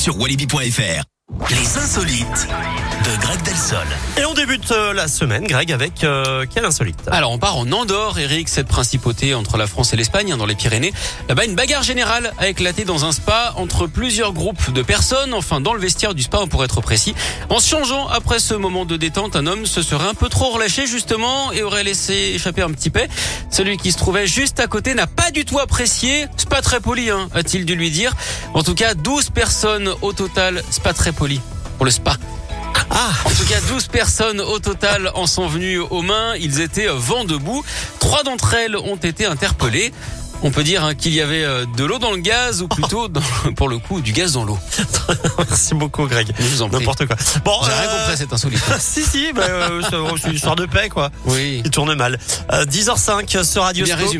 sur walibi.fr. Les insolites de Greg Delsol. Et on débute euh, la semaine, Greg, avec euh, quel insolite? Alors on part en Andorre, Eric, cette principauté entre la France et l'Espagne, hein, dans les Pyrénées. Là-bas, une bagarre générale a éclaté dans un spa entre plusieurs groupes de personnes, enfin dans le vestiaire du spa, pour être précis. En se changeant après ce moment de détente, un homme se serait un peu trop relâché justement et aurait laissé échapper un petit paix. Celui qui se trouvait juste à côté n'a pas du tout apprécié. C'est pas très poli, hein, a-t-il dû lui dire. En tout cas, 12 personnes au total, c'est pas très poli pour le spa. Ah, en tout cas, 12 personnes au total en sont venues aux mains. Ils étaient vent debout. Trois d'entre elles ont été interpellées. On peut dire hein, qu'il y avait euh, de l'eau dans le gaz, ou plutôt, dans, pour le coup, du gaz dans l'eau. Merci beaucoup, Greg. Je vous en prie. N'importe quoi. Bon, J'ai rien euh, compris à cette insolite. si, si, bah, euh, c'est c'est une histoire de paix, quoi. Oui. Il tourne mal. Euh, 10h05 sur Radio Bien Scoop. résumé.